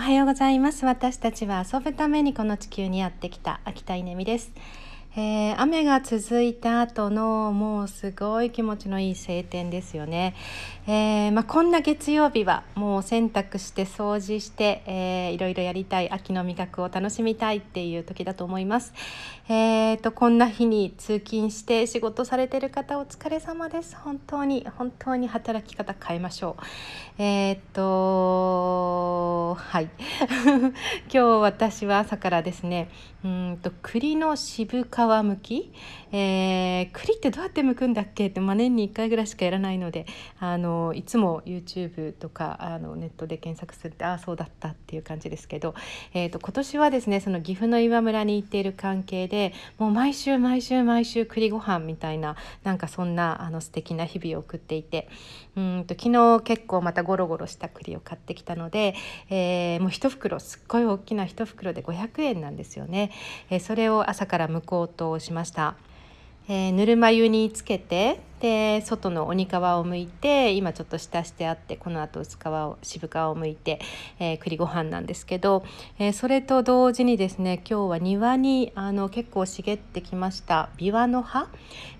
おはようございます。私たちは遊ぶためにこの地球にやってきた秋田稲美です。えー、雨が続いた後のもうすごい気持ちのいい晴天ですよね、えー、まあ、こんな月曜日はもう洗濯して掃除して、えー、いろいろやりたい秋の味覚を楽しみたいっていう時だと思います、えーと、こんな日に通勤して仕事されてる方お疲れ様です。本当に本当に働き方変えましょう。えっ、とはい。今日私は朝からですねうんと栗の渋皮皮むき、えー、栗ってどうやって剥くんだっけって、まあ、年に1回ぐらいしかやらないのであのいつも YouTube とかあのネットで検索するってああそうだったっていう感じですけど、えーと、今年はですねその岐阜の岩村に行っている関係でもう毎週毎週毎週栗ご飯みたいななんかそんなあの素敵な日々を送っていてうんと昨日結構またゴロゴロした栗を買ってきたので、えー、もう1袋すっごい大きな1袋で500円なんですよね。えー、それを朝から向こうとしました。えー、ぬるま湯につけてで外の鬼皮を剥いて今ちょっと浸してあってこの後薄皮を渋皮を剥いて、えー、栗ご飯なんですけど、えー、それと同時にですね今日は庭にあの結構茂ってきましたビワの葉、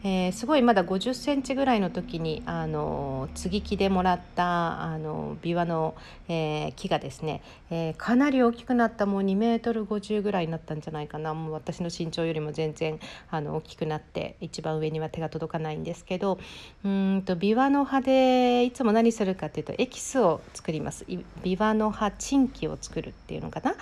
えー、すごいまだ50センチぐらいの時にあの接ぎ木でもらったあのビワの、え木がですね、えかなり大きくなったもう2メートル50ぐらいになったんじゃないかな。もう私の身長よりも全然あの大きくなって一番上には手が届かないんですけどうんとビワの葉でいつも何するかっていうとエキスを作ります。ビワの葉チンキを作るっていうのかな、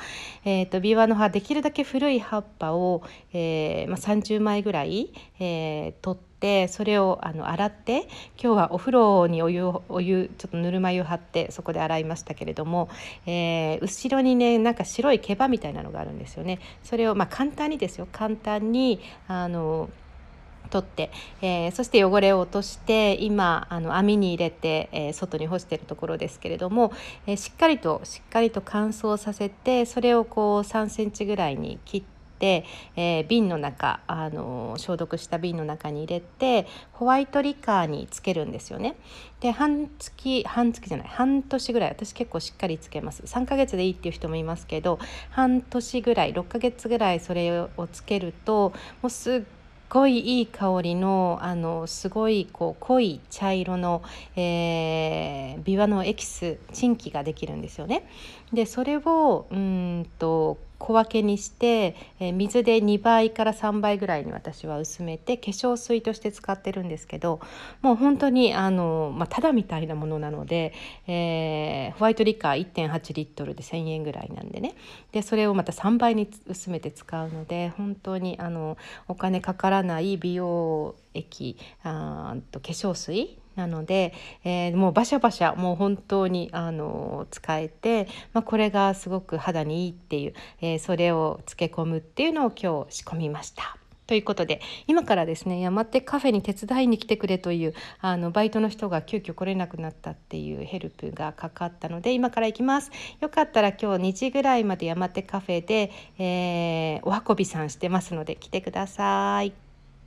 えーと、ビワの葉できるだけ古い葉っぱを、えーまあ、30枚ぐらい、えー、取ってそれをあの洗って今日はお風呂にお湯お湯ちょっとぬるま湯張ってそこで洗いましたけれども、えー、後ろにねなんか白い毛羽みたいなのがあるんですよね。それをまあ簡単にですよ。簡単にあの取って、えー、そして汚れを落として今あの網に入れて、えー、外に干しているところですけれども、えー、しっかりとしっかりと乾燥させてそれをこう3センチぐらいに切って。えー、瓶の中あの消毒した瓶の中に入れてホワイトリカーにつけるんですよね。で半月半月じゃない半年ぐらい私結構しっかりつけます3ヶ月でいいっていう人もいますけど半年ぐらい6ヶ月ぐらいそれをつけるともうすっごいいい香りのあのすごいこう濃い茶色の、えー、ビワのエキスチンキができるんですよね。でそれをうんと小分けにして、え、水で2倍から3倍ぐらいに私は薄めて化粧水として使ってるんですけどもう本当にあの、まあ、ただみたいなものなので、えー、ホワイトリカー1.8リットルで1,000円ぐらいなんでね。でそれをまた3倍に薄めて使うので本当にあのお金かからない美容液あと化粧水なので、えー、もうバシャバシャもう本当にあの使えて、まあ、これがすごく肌にいいっていう、えー、それを漬け込むっていうのを今日仕込みました。ということで今からですね山手カフェに手伝いに来てくれというあのバイトの人が急遽来れなくなったっていうヘルプがかかったので今から行きますよかったら今日2時ぐらいまで山手カフェで、えー、お運びさんしてますので来てください。